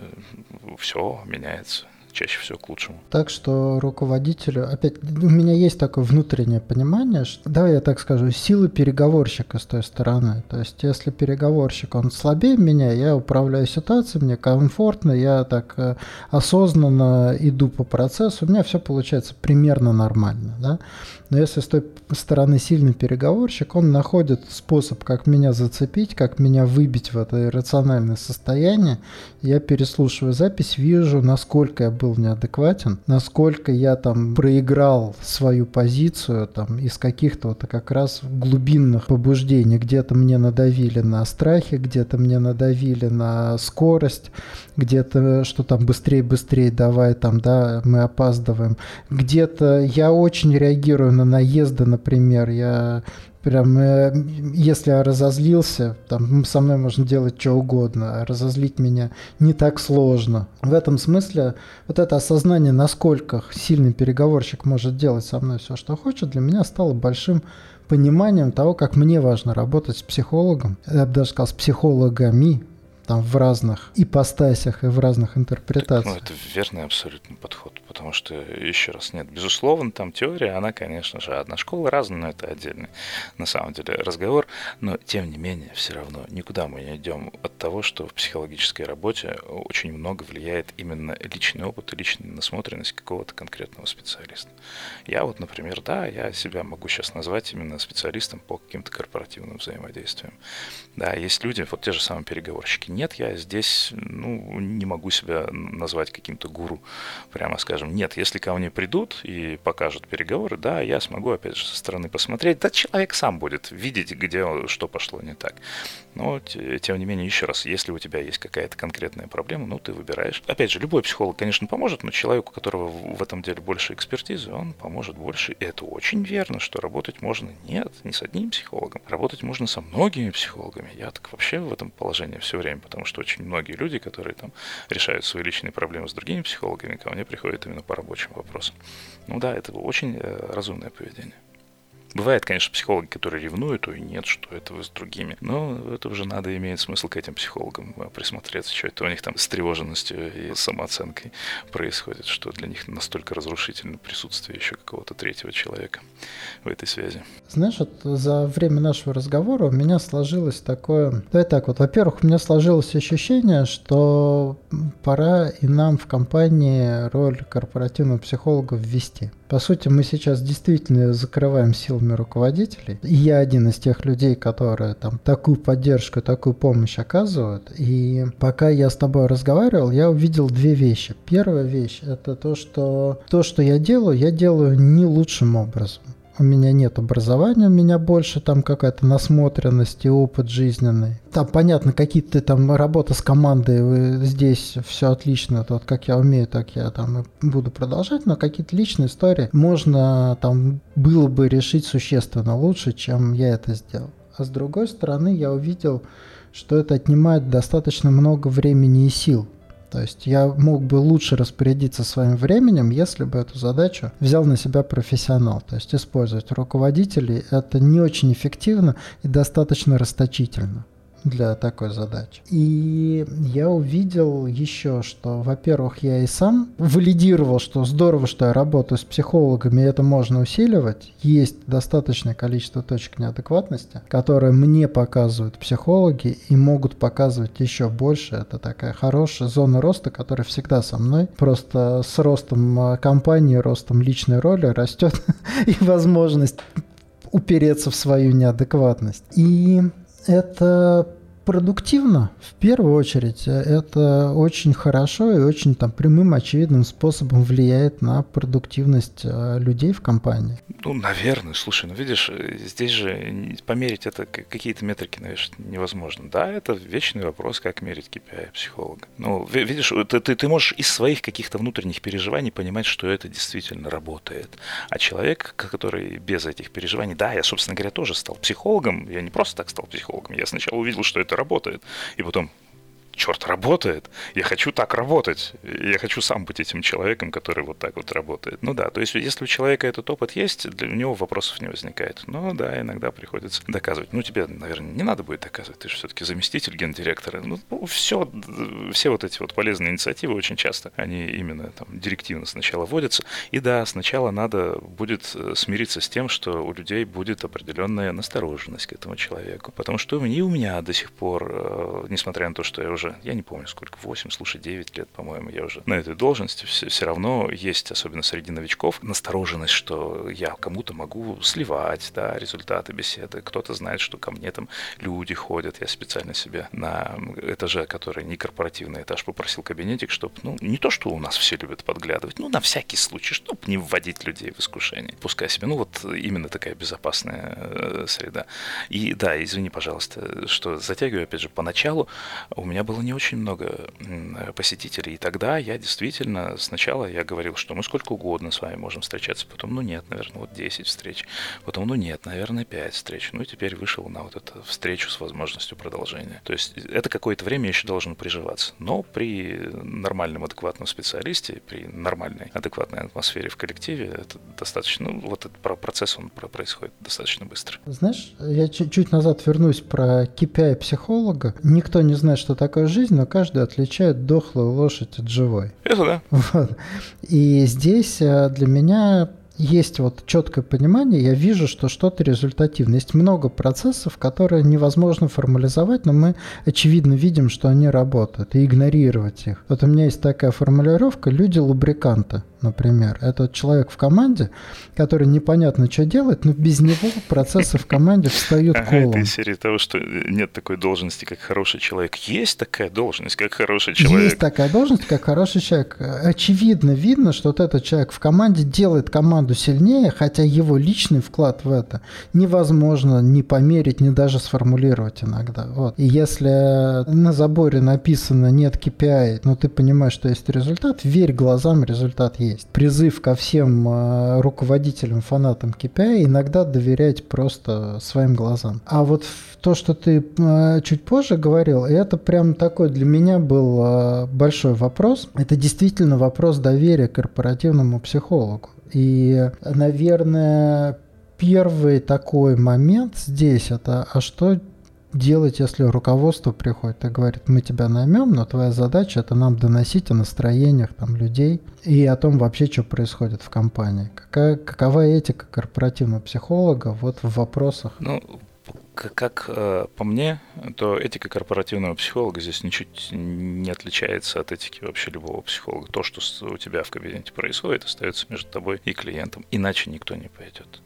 Speaker 2: все меняется чаще всего к лучшему.
Speaker 1: Так что руководителю, опять, у меня есть такое внутреннее понимание, что, давай я так скажу, силы переговорщика с той стороны. То есть, если переговорщик, он слабее меня, я управляю ситуацией, мне комфортно, я так э, осознанно иду по процессу, у меня все получается примерно нормально, да. Но если с той стороны сильный переговорщик, он находит способ, как меня зацепить, как меня выбить в это иррациональное состояние. Я переслушиваю запись, вижу, насколько я был неадекватен, насколько я там проиграл свою позицию там из каких-то вот как раз глубинных побуждений. Где-то мне надавили на страхе, где-то мне надавили на скорость, где-то что там быстрее, быстрее, давай там, да, мы опаздываем. Где-то я очень реагирую на наезды, например, я прям, э, если я разозлился, там со мной можно делать что угодно, а разозлить меня не так сложно. В этом смысле вот это осознание, насколько сильный переговорщик может делать со мной все, что хочет, для меня стало большим пониманием того, как мне важно работать с психологом, я бы даже сказал, с психологами, там в разных ипостасях и в разных интерпретациях.
Speaker 2: Так, ну, это верный абсолютно подход, потому что, еще раз, нет, безусловно, там теория, она, конечно же, одна школа разная, но это отдельный, на самом деле, разговор, но, тем не менее, все равно никуда мы не идем от того, что в психологической работе очень много влияет именно личный опыт и личная насмотренность какого-то конкретного специалиста. Я вот, например, да, я себя могу сейчас назвать именно специалистом по каким-то корпоративным взаимодействиям. Да, есть люди, вот те же самые переговорщики, нет, я здесь ну, не могу себя назвать каким-то гуру, прямо скажем. Нет, если ко мне придут и покажут переговоры, да, я смогу, опять же, со стороны посмотреть. Да, человек сам будет видеть, где что пошло не так. Но, тем не менее, еще раз, если у тебя есть какая-то конкретная проблема, ну, ты выбираешь. Опять же, любой психолог, конечно, поможет, но человеку, у которого в этом деле больше экспертизы, он поможет больше. И это очень верно, что работать можно нет, не с одним психологом. Работать можно со многими психологами. Я так вообще в этом положении все время потому что очень многие люди, которые там решают свои личные проблемы с другими психологами, ко мне приходят именно по рабочим вопросам. Ну да, это очень э, разумное поведение. Бывает, конечно, психологи, которые ревнуют, ой, нет, что это вы с другими. Но это уже надо иметь смысл к этим психологам э, присмотреться, что это у них там с тревоженностью и самооценкой происходит, что для них настолько разрушительно присутствие еще какого-то третьего человека в этой связи.
Speaker 1: Знаешь, вот за время нашего разговора у меня сложилось такое... Давай так вот, во-первых, у меня сложилось ощущение, что пора и нам в компании роль корпоративного психолога ввести. По сути, мы сейчас действительно закрываем силами руководителей. И я один из тех людей, которые там такую поддержку, такую помощь оказывают. И пока я с тобой разговаривал, я увидел две вещи. Первая вещь – это то, что то, что я делаю, я делаю не лучшим образом у меня нет образования, у меня больше там какая-то насмотренность и опыт жизненный. Там, понятно, какие-то там работа с командой, здесь все отлично, вот как я умею, так я там и буду продолжать, но какие-то личные истории можно там было бы решить существенно лучше, чем я это сделал. А с другой стороны, я увидел, что это отнимает достаточно много времени и сил. То есть я мог бы лучше распорядиться своим временем, если бы эту задачу взял на себя профессионал. То есть использовать руководителей это не очень эффективно и достаточно расточительно для такой задачи. И я увидел еще, что, во-первых, я и сам валидировал, что здорово, что я работаю с психологами, это можно усиливать. Есть достаточное количество точек неадекватности, которые мне показывают психологи и могут показывать еще больше. Это такая хорошая зона роста, которая всегда со мной. Просто с ростом а, компании, ростом личной роли растет и возможность упереться в свою неадекватность. И это продуктивно, в первую очередь, это очень хорошо и очень там прямым, очевидным способом влияет на продуктивность э, людей в компании.
Speaker 2: Ну, наверное. Слушай, ну видишь, э, здесь же померить это какие-то метрики, наверное, невозможно. Да, это вечный вопрос, как мерить KPI психолога. Ну, видишь, ты, ты, ты можешь из своих каких-то внутренних переживаний понимать, что это действительно работает. А человек, который без этих переживаний, да, я, собственно говоря, тоже стал психологом, я не просто так стал психологом, я сначала увидел, что это работает. И потом, черт, работает. Я хочу так работать. Я хочу сам быть этим человеком, который вот так вот работает. Ну да, то есть если у человека этот опыт есть, для него вопросов не возникает. Но да, иногда приходится доказывать. Ну тебе, наверное, не надо будет доказывать, ты же все-таки заместитель гендиректора. Ну, все, все вот эти вот полезные инициативы очень часто, они именно там директивно сначала вводятся. И да, сначала надо будет э, смириться с тем, что у людей будет определенная настороженность к этому человеку. Потому что и у меня до сих пор, э, несмотря на то, что я уже уже, я не помню сколько, 8, слушай, 9 лет, по-моему, я уже на этой должности, все, все равно есть, особенно среди новичков, настороженность, что я кому-то могу сливать, да, результаты беседы. Кто-то знает, что ко мне там люди ходят. Я специально себе на этаже, который не корпоративный этаж, попросил кабинетик, чтобы, ну, не то, что у нас все любят подглядывать, ну, на всякий случай, чтобы не вводить людей в искушение. Пускай себе, ну, вот именно такая безопасная э, среда. И да, извини, пожалуйста, что затягиваю, опять же, поначалу у меня был было не очень много посетителей. И тогда я действительно, сначала я говорил, что мы сколько угодно с вами можем встречаться, потом, ну нет, наверное, вот 10 встреч, потом, ну нет, наверное, 5 встреч. Ну и теперь вышел на вот эту встречу с возможностью продолжения. То есть это какое-то время еще должно приживаться. Но при нормальном, адекватном специалисте, при нормальной, адекватной атмосфере в коллективе, это достаточно, ну вот этот процесс, он происходит достаточно быстро.
Speaker 1: Знаешь, я чуть-чуть назад вернусь про KPI психолога. Никто не знает, что такое жизнь, но каждый отличает дохлую лошадь от живой.
Speaker 2: Это да.
Speaker 1: Вот. И здесь э, для меня есть вот четкое понимание, я вижу, что что-то результативно. Есть много процессов, которые невозможно формализовать, но мы очевидно видим, что они работают, и игнорировать их. Вот у меня есть такая формулировка «люди-лубриканты» например. Это человек в команде, который непонятно, что делает, но без него процессы в команде встают колом.
Speaker 2: Это из серии того, что нет такой должности, как хороший человек. Есть такая должность, как хороший человек.
Speaker 1: Есть такая должность, как хороший человек. Очевидно видно, что вот этот человек в команде делает команду сильнее, хотя его личный вклад в это невозможно ни померить, ни даже сформулировать иногда. Вот. И если на заборе написано «нет KPI», но ты понимаешь, что есть результат, верь глазам, результат есть есть. Призыв ко всем э, руководителям, фанатам KPI иногда доверять просто своим глазам. А вот то, что ты э, чуть позже говорил, это прям такой для меня был э, большой вопрос. Это действительно вопрос доверия корпоративному психологу. И, наверное, первый такой момент здесь это, а что делать, если руководство приходит и говорит, мы тебя наймем, но твоя задача это нам доносить о настроениях там, людей и о том вообще, что происходит в компании. Какая, какова этика корпоративного психолога вот в вопросах?
Speaker 2: Ну, как э, по мне, то этика корпоративного психолога здесь ничуть не отличается от этики вообще любого психолога. То, что у тебя в кабинете происходит, остается между тобой и клиентом. Иначе никто не пойдет.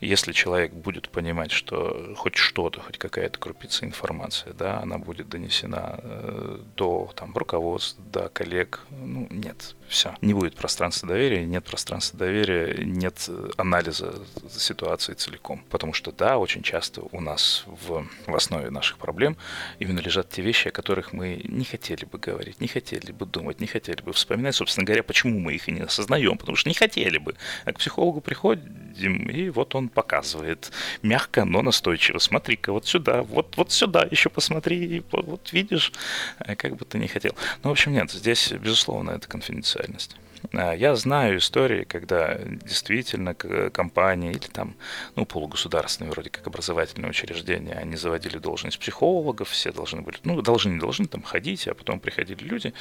Speaker 2: Если человек будет понимать, что хоть что-то, хоть какая-то крупица информации, да, она будет донесена э, до там, руководства, до коллег, ну, нет, все. Не будет пространства доверия, нет пространства доверия, нет анализа ситуации целиком. Потому что, да, очень часто у нас в, в основе наших проблем именно лежат те вещи, о которых мы не хотели бы говорить, не хотели бы думать, не хотели бы вспоминать. Собственно говоря, почему мы их и не осознаем? Потому что не хотели бы. А к психологу приходим, и вот он показывает мягко, но настойчиво. Смотри-ка, вот сюда, вот, вот сюда еще посмотри, вот, видишь, а как бы ты не хотел. Ну, в общем, нет, здесь, безусловно, это конфиденциально специальность. А, я знаю истории, когда действительно компании или там, ну, полугосударственные, вроде как образовательные учреждения, они заводили должность психологов, все должны были, ну, должны, не должны там ходить, а потом приходили люди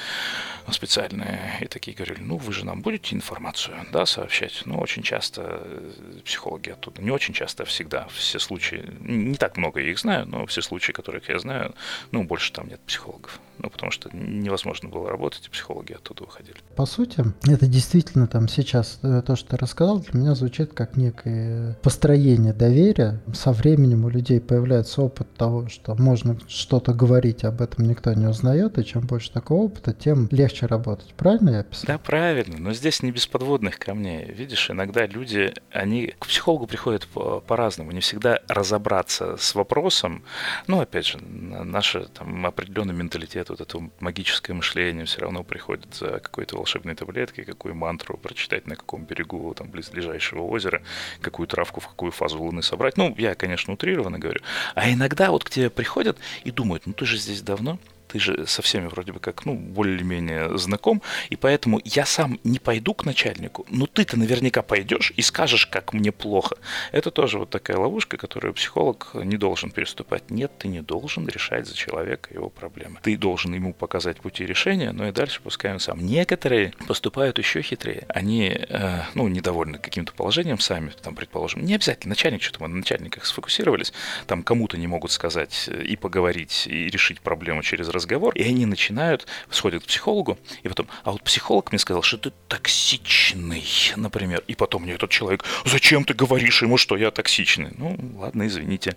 Speaker 2: специальные и такие говорили, ну, вы же нам будете информацию, да, сообщать. Ну, очень часто э, психологи оттуда, не очень часто, а всегда, все случаи, не так много я их знаю, но все случаи, которых я знаю, ну, больше там нет психологов. Ну, потому что невозможно было работать, и психологи оттуда уходили.
Speaker 1: По сути, это действительно там сейчас э, то, что ты рассказал, для меня звучит как некое построение доверия. Со временем у людей появляется опыт того, что можно что-то говорить, об этом никто не узнает, и чем больше такого опыта, тем легче работать. Правильно я описал?
Speaker 2: Да, правильно, но здесь не без подводных камней. Видишь, иногда люди, они к психологу приходят по-разному, не всегда разобраться с вопросом. Ну, опять же, наш там определенный менталитет, вот это магическое мышление все равно приходит за какой-то волшебной таблеткой, сказки, какую мантру прочитать на каком берегу там близлежащего озера, какую травку в какую фазу Луны собрать. Ну, я, конечно, утрированно говорю. А иногда вот к тебе приходят и думают, ну ты же здесь давно, ты же со всеми вроде бы как, ну, более-менее знаком, и поэтому я сам не пойду к начальнику, но ты-то наверняка пойдешь и скажешь, как мне плохо. Это тоже вот такая ловушка, которую психолог не должен переступать. Нет, ты не должен решать за человека его проблемы. Ты должен ему показать пути решения, но и дальше пускай он сам. Некоторые поступают еще хитрее. Они, э, ну, недовольны каким-то положением сами, там, предположим, не обязательно начальник, что-то мы на начальниках сфокусировались, там кому-то не могут сказать и поговорить, и решить проблему через разговор, и они начинают, сходят к психологу, и потом, а вот психолог мне сказал, что ты токсичный, например. И потом мне этот человек, зачем ты говоришь ему, что я токсичный? Ну, ладно, извините,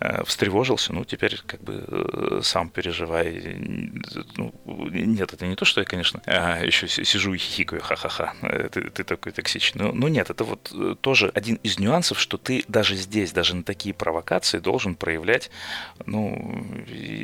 Speaker 2: э, встревожился, ну, теперь как бы э, сам переживай. Ну, нет, это не то, что я, конечно, а, еще сижу и хихикаю, ха-ха-ха, э, ты, ты такой токсичный. Ну, ну, нет, это вот тоже один из нюансов, что ты даже здесь, даже на такие провокации должен проявлять, ну,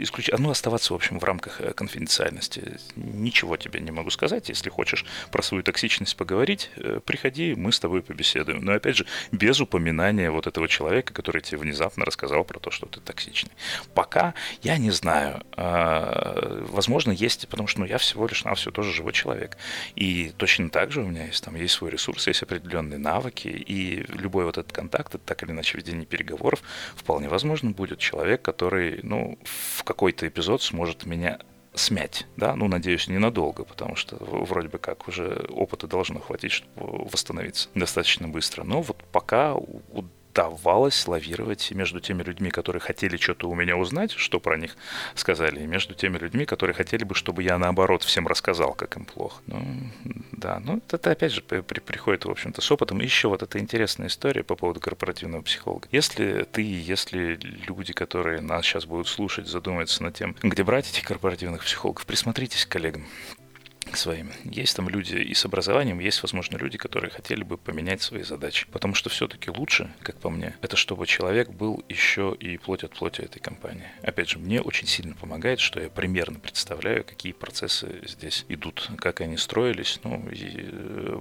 Speaker 2: исключ... ну, оставаться, в общем, в рамках э, конфиденциальности. Ничего тебе не могу сказать. Если хочешь про свою токсичность поговорить, э, приходи, мы с тобой побеседуем. Но опять же, без упоминания вот этого человека, который тебе внезапно рассказал про то, что ты токсичный. Пока я не знаю. А, возможно, есть, потому что ну, я всего лишь на все тоже живой человек. И точно так же у меня есть там есть свой ресурс, есть определенные навыки, и любой вот этот контакт, это так или иначе ведение переговоров, вполне возможно будет человек, который, ну, в какой-то эпизод сможет меня смять, да, ну, надеюсь, ненадолго, потому что вроде бы как уже опыта должно хватить, чтобы восстановиться достаточно быстро. Но вот пока удавалось лавировать между теми людьми, которые хотели что-то у меня узнать, что про них сказали, и между теми людьми, которые хотели бы, чтобы я наоборот всем рассказал, как им плохо. Ну, да, ну это опять же при, приходит, в общем-то, с опытом. Еще вот эта интересная история по поводу корпоративного психолога. Если ты, если люди, которые нас сейчас будут слушать, задумаются над тем, где брать этих корпоративных психологов, присмотритесь к коллегам своим. Есть там люди и с образованием, есть, возможно, люди, которые хотели бы поменять свои задачи. Потому что все-таки лучше, как по мне, это чтобы человек был еще и плоть от плоти этой компании. Опять же, мне очень сильно помогает, что я примерно представляю, какие процессы здесь идут, как они строились, ну, и, э,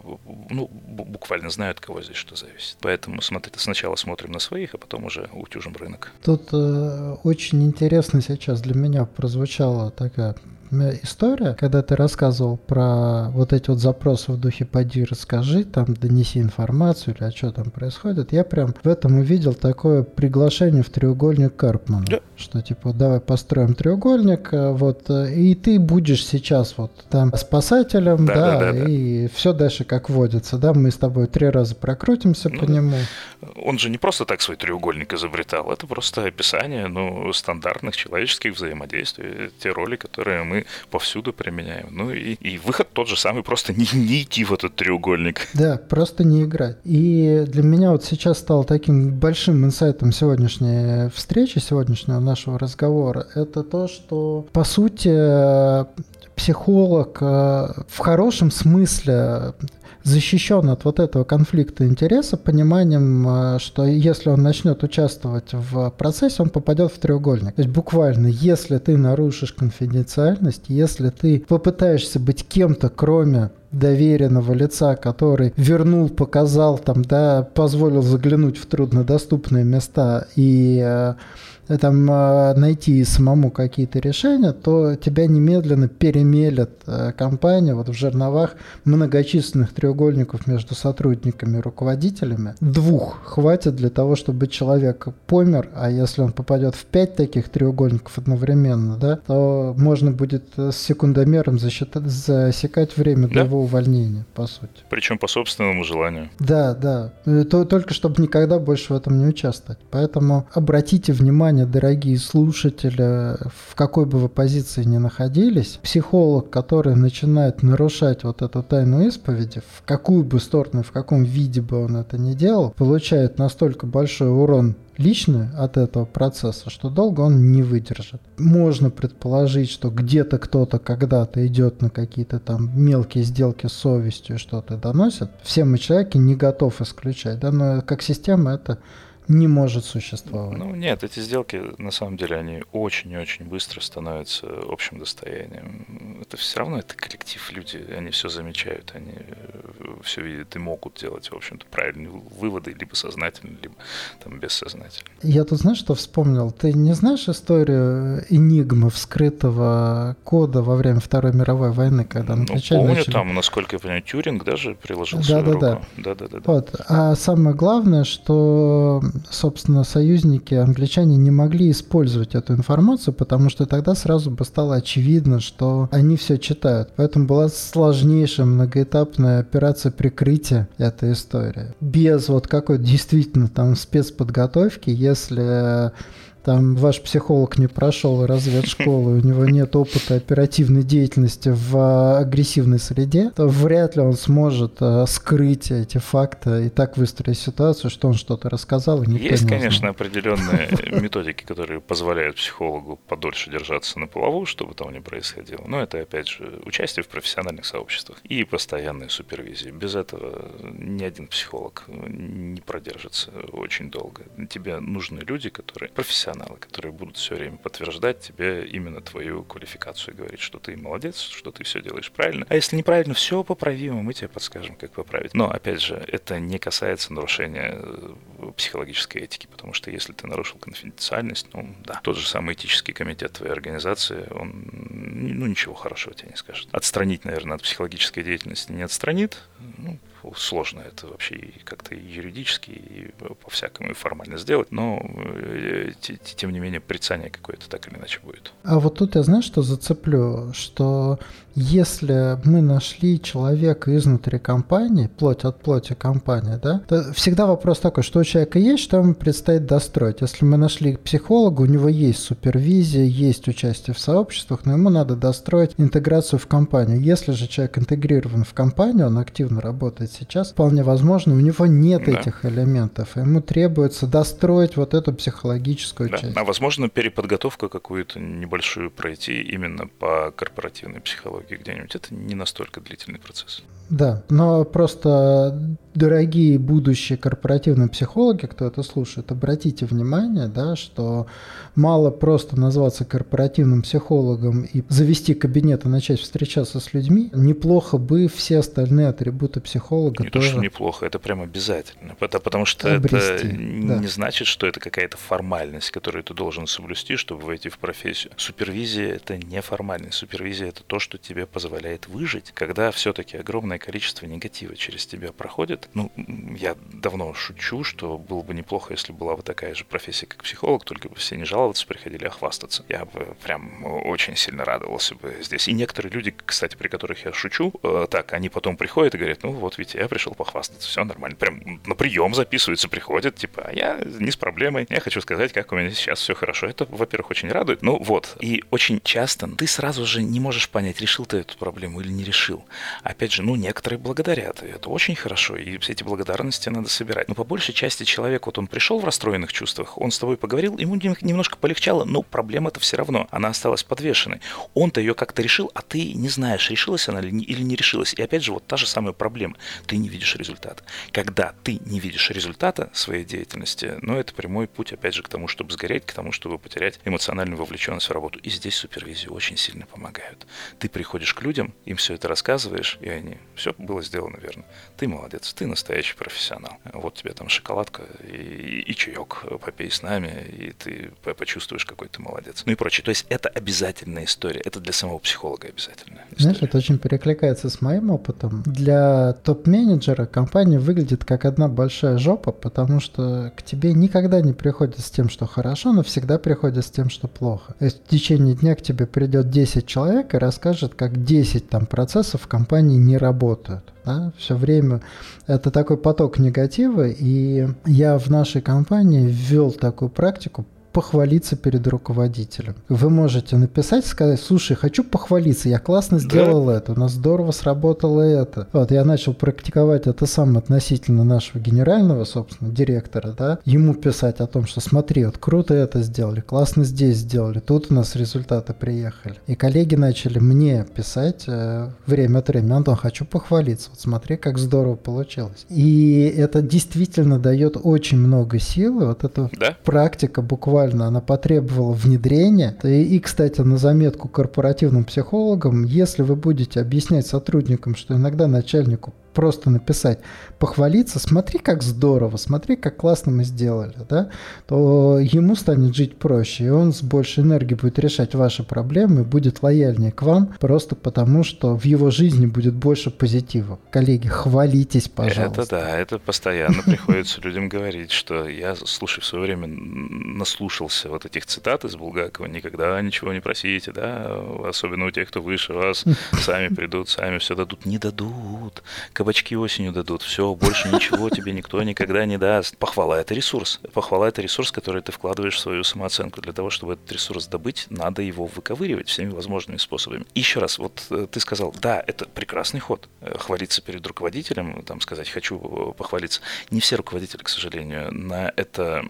Speaker 2: ну буквально знаю, от кого здесь что зависит. Поэтому смотри, сначала смотрим на своих, а потом уже утюжим рынок.
Speaker 1: Тут э, очень интересно сейчас для меня прозвучала такая история, когда ты рассказывал про вот эти вот запросы в духе «поди, расскажи», там, донеси информацию или а что там происходит, я прям в этом увидел такое приглашение в треугольник Карпмана, да. что типа давай построим треугольник, э, вот, э, и ты будешь сейчас вот там спасателем, да, да, да, да и да. все дальше как водится, да, мы с тобой три раза прокрутимся ну, по нему.
Speaker 2: Он же не просто так свой треугольник изобретал, это просто описание, ну, стандартных человеческих взаимодействий, те роли, которые мы повсюду применяем. Ну и, и выход тот же самый, просто не, не идти в этот треугольник.
Speaker 1: Да, просто не играть. И для меня вот сейчас стало таким большим инсайтом сегодняшней встречи, сегодняшнего нашего разговора, это то, что, по сути, психолог э, в хорошем смысле защищен от вот этого конфликта интереса пониманием, э, что если он начнет участвовать в процессе, он попадет в треугольник. То есть буквально, если ты нарушишь конфиденциальность, если ты попытаешься быть кем-то, кроме доверенного лица, который вернул, показал, там, да, позволил заглянуть в труднодоступные места и э, там а, найти самому какие-то решения, то тебя немедленно перемелет э, компания вот в жерновах многочисленных треугольников между сотрудниками и руководителями. Двух хватит для того, чтобы человек помер, а если он попадет в пять таких треугольников одновременно, да, то можно будет с секундомером засчитать, засекать время да? для его увольнения, по сути.
Speaker 2: Причем по собственному желанию.
Speaker 1: Да, да. Э, то, только чтобы никогда больше в этом не участвовать. Поэтому обратите внимание внимание, дорогие слушатели, в какой бы вы позиции ни находились, психолог, который начинает нарушать вот эту тайну исповеди, в какую бы сторону, в каком виде бы он это ни делал, получает настолько большой урон лично от этого процесса, что долго он не выдержит. Можно предположить, что где-то кто-то когда-то идет на какие-то там мелкие сделки с совестью и что-то доносит. Все мы человеки не готов исключать, да, но как система это не может существовать.
Speaker 2: Ну нет, эти сделки на самом деле они очень и очень быстро становятся общим достоянием. Это все равно это коллектив, люди, они все замечают, они э, все видят и могут делать, в общем-то, правильные выводы, либо сознательно, либо там бессознательно.
Speaker 1: Я тут знаешь, что вспомнил? Ты не знаешь историю энигмы вскрытого кода во время Второй мировой войны, когда
Speaker 2: ну, помню, начали... там, насколько я понимаю, Тюринг даже приложил да, свою
Speaker 1: да,
Speaker 2: руку.
Speaker 1: Да. Да, да, да, вот. А самое главное, что собственно, союзники англичане не могли использовать эту информацию, потому что тогда сразу бы стало очевидно, что они все читают. Поэтому была сложнейшая многоэтапная операция прикрытия этой истории. Без вот какой-то действительно там спецподготовки, если там ваш психолог не прошел разведшколу, у него нет опыта оперативной деятельности в агрессивной среде, то вряд ли он сможет э, скрыть эти факты и так выстроить ситуацию, что он что-то рассказал, и никто
Speaker 2: Есть,
Speaker 1: не
Speaker 2: конечно, определенные методики, которые позволяют психологу подольше держаться на плаву, чтобы там не происходило. Но это, опять же, участие в профессиональных сообществах и постоянная супервизия. Без этого ни один психолог не продержится очень долго. Тебе нужны люди, которые профессионально профессионалы, которые будут все время подтверждать тебе именно твою квалификацию и говорить, что ты молодец, что ты все делаешь правильно. А если неправильно, все поправимо, мы тебе подскажем, как поправить. Но, опять же, это не касается нарушения э, психологической этики, потому что если ты нарушил конфиденциальность, ну да, тот же самый этический комитет твоей организации, он ну ничего хорошего тебе не скажет. Отстранить, наверное, от психологической деятельности не отстранит, ну, сложно это вообще и как-то юридически, и по-всякому и формально сделать, но э, тем не менее прицание какое-то так или иначе будет.
Speaker 1: А вот тут я знаю, что зацеплю, что если мы нашли человека изнутри компании, плоть от плоти компании, да, то всегда вопрос такой, что человека есть, что ему предстоит достроить. Если мы нашли психолога, у него есть супервизия, есть участие в сообществах, но ему надо достроить интеграцию в компанию. Если же человек интегрирован в компанию, он активно работает сейчас, вполне возможно, у него нет да. этих элементов. Ему требуется достроить вот эту психологическую
Speaker 2: да.
Speaker 1: часть.
Speaker 2: А возможно, переподготовку какую-то небольшую пройти именно по корпоративной психологии где-нибудь, это не настолько длительный процесс.
Speaker 1: Да, но просто дорогие будущие корпоративные психологи, кто это слушает, обратите внимание, да, что мало просто назваться корпоративным психологом и завести кабинет и начать встречаться с людьми, неплохо бы все остальные атрибуты психолога
Speaker 2: Не
Speaker 1: тоже...
Speaker 2: то, что неплохо, это прям обязательно. Потому что обрести, это да. не значит, что это какая-то формальность, которую ты должен соблюсти, чтобы войти в профессию. Супервизия – это не формальность. Супервизия – это то, что тебе позволяет выжить, когда все-таки огромное количество негатива через тебя проходит, ну, я давно шучу, что было бы неплохо, если была бы такая же профессия, как психолог, только бы все не жаловаться приходили, а хвастаться. Я бы прям очень сильно радовался бы здесь. И некоторые люди, кстати, при которых я шучу, э, так, они потом приходят и говорят, ну вот, ведь я пришел похвастаться, все нормально. Прям на прием записываются, приходят, типа, а я не с проблемой, я хочу сказать, как у меня сейчас все хорошо. Это, во-первых, очень радует. Ну вот, и очень часто ты сразу же не можешь понять, решил ты эту проблему или не решил. Опять же, ну, некоторые благодарят, и это очень хорошо, и все эти благодарности надо собирать. Но по большей части человек, вот он пришел в расстроенных чувствах, он с тобой поговорил, ему немножко полегчало, но проблема-то все равно, она осталась подвешенной. Он-то ее как-то решил, а ты не знаешь, решилась она или не, решилась. И опять же, вот та же самая проблема. Ты не видишь результата. Когда ты не видишь результата своей деятельности, ну, это прямой путь, опять же, к тому, чтобы сгореть, к тому, чтобы потерять эмоциональную вовлеченность в работу. И здесь супервизию очень сильно помогают. Ты приходишь к людям, им все это рассказываешь, и они, все было сделано верно. Ты молодец, ты настоящий профессионал. Вот тебе там шоколадка и, и, и чаек, попей с нами, и ты почувствуешь, какой ты молодец. Ну и прочее. То есть это обязательная история. Это для самого психолога обязательная история.
Speaker 1: Знаешь, это очень перекликается с моим опытом. Для топ-менеджера компания выглядит как одна большая жопа, потому что к тебе никогда не приходят с тем, что хорошо, но всегда приходят с тем, что плохо. То есть в течение дня к тебе придет 10 человек и расскажет, как 10 там процессов в компании не работают да, все время это такой поток негатива, и я в нашей компании ввел такую практику похвалиться перед руководителем. Вы можете написать, сказать, слушай, хочу похвалиться, я классно сделал да. это, у нас здорово сработало это. Вот, я начал практиковать это сам относительно нашего генерального, собственно, директора, да, ему писать о том, что смотри, вот круто это сделали, классно здесь сделали, тут у нас результаты приехали. И коллеги начали мне писать э, время от времени, Антон, хочу похвалиться, вот смотри, как здорово получилось. И это действительно дает очень много силы, вот эта да? практика буквально буквально она потребовала внедрения. И, и, кстати, на заметку корпоративным психологам, если вы будете объяснять сотрудникам, что иногда начальнику просто написать, похвалиться, смотри, как здорово, смотри, как классно мы сделали, да, то ему станет жить проще, и он с большей энергией будет решать ваши проблемы, будет лояльнее к вам, просто потому что в его жизни будет больше позитива. Коллеги, хвалитесь, пожалуйста.
Speaker 2: Это да, это постоянно приходится людям говорить, что я, слушай, в свое время наслушался вот этих цитат из Булгакова, никогда ничего не просите, да, особенно у тех, кто выше вас, сами придут, сами все дадут, не дадут кабачки осенью дадут, все, больше ничего тебе никто никогда не даст. Похвала – это ресурс. Похвала – это ресурс, который ты вкладываешь в свою самооценку. Для того, чтобы этот ресурс добыть, надо его выковыривать всеми возможными способами. Еще раз, вот э, ты сказал, да, это прекрасный ход. Э, хвалиться перед руководителем, там сказать «хочу э, похвалиться». Не все руководители, к сожалению, на это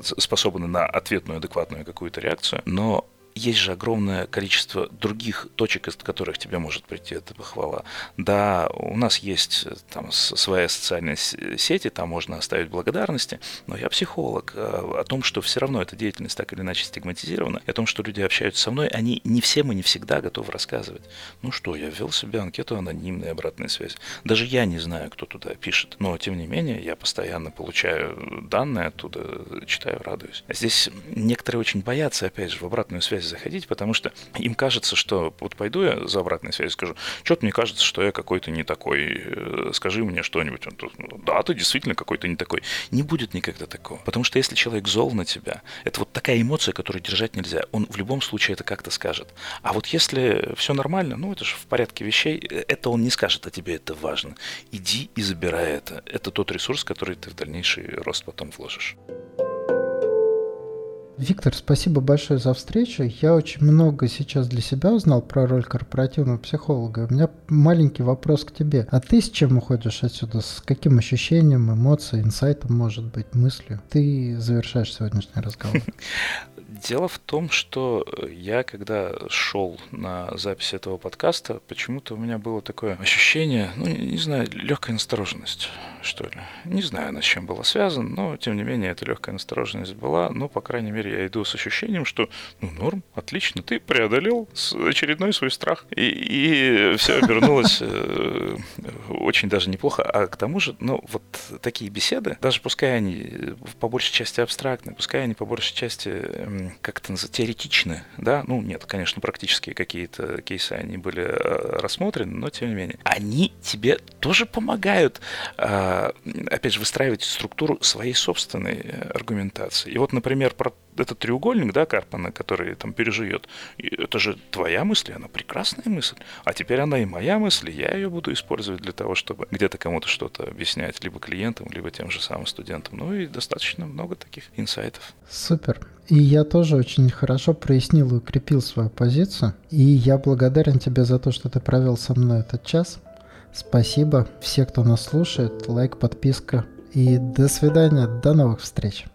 Speaker 2: способны на ответную, адекватную какую-то реакцию, но есть же огромное количество других точек, из которых тебе может прийти эта похвала. Да, у нас есть э, там своя социальная сеть, там можно оставить благодарности, но я психолог. Э, о том, что все равно эта деятельность так или иначе стигматизирована, и о том, что люди общаются со мной, они не все мы не всегда готовы рассказывать. Ну что, я ввел себе анкету анонимной обратной связи. Даже я не знаю, кто туда пишет, но тем не менее я постоянно получаю данные оттуда, читаю, радуюсь. Здесь некоторые очень боятся, опять же, в обратную связь связь заходить, потому что им кажется, что вот пойду я за обратной связью, скажу, что-то мне кажется, что я какой-то не такой, э, скажи мне что-нибудь. Он тут, ну, да, ты действительно какой-то не такой. Не будет никогда такого. Потому что если человек зол на тебя, это вот такая эмоция, которую держать нельзя. Он в любом случае это как-то скажет. А вот если все нормально, ну это же в порядке вещей, это он не скажет, а тебе это важно. Иди и забирай это. Это тот ресурс, который ты в дальнейший рост потом вложишь.
Speaker 1: Виктор, спасибо большое за встречу. Я очень много сейчас для себя узнал про роль корпоративного психолога. У меня маленький вопрос к тебе. А ты с чем уходишь отсюда? С каким ощущением, эмоцией, инсайтом, может быть, мыслью? Ты завершаешь сегодняшний разговор.
Speaker 2: Дело в том, что я, когда шел на запись этого подкаста, почему-то у меня было такое ощущение, ну, не знаю, легкая настороженность, что ли. Не знаю, она с чем была связана, но, тем не менее, эта легкая настороженность была. Ну, по крайней мере, я иду с ощущением, что, ну, норм, отлично, ты преодолел очередной свой страх. И, и все обернулось э, очень даже неплохо. А к тому же, ну, вот такие беседы, даже пускай они по большей части абстрактны, пускай они по большей части как это называется, теоретичны, да, ну нет, конечно, практические какие-то кейсы, они были э, рассмотрены, но тем не менее, они тебе тоже помогают, а, опять же, выстраивать структуру своей собственной э, аргументации. И вот, например, про этот треугольник, да, Карпана, который там переживет, это же твоя мысль, она прекрасная мысль, а теперь она и моя мысль, и я ее буду использовать для того, чтобы где-то кому-то что-то объяснять, либо клиентам, либо тем же самым студентам. Ну и достаточно много таких инсайтов.
Speaker 1: Супер. И я тоже очень хорошо прояснил и укрепил свою позицию. И я благодарен тебе за то, что ты провел со мной этот час. Спасибо. Все, кто нас слушает, лайк, подписка. И до свидания, до новых встреч.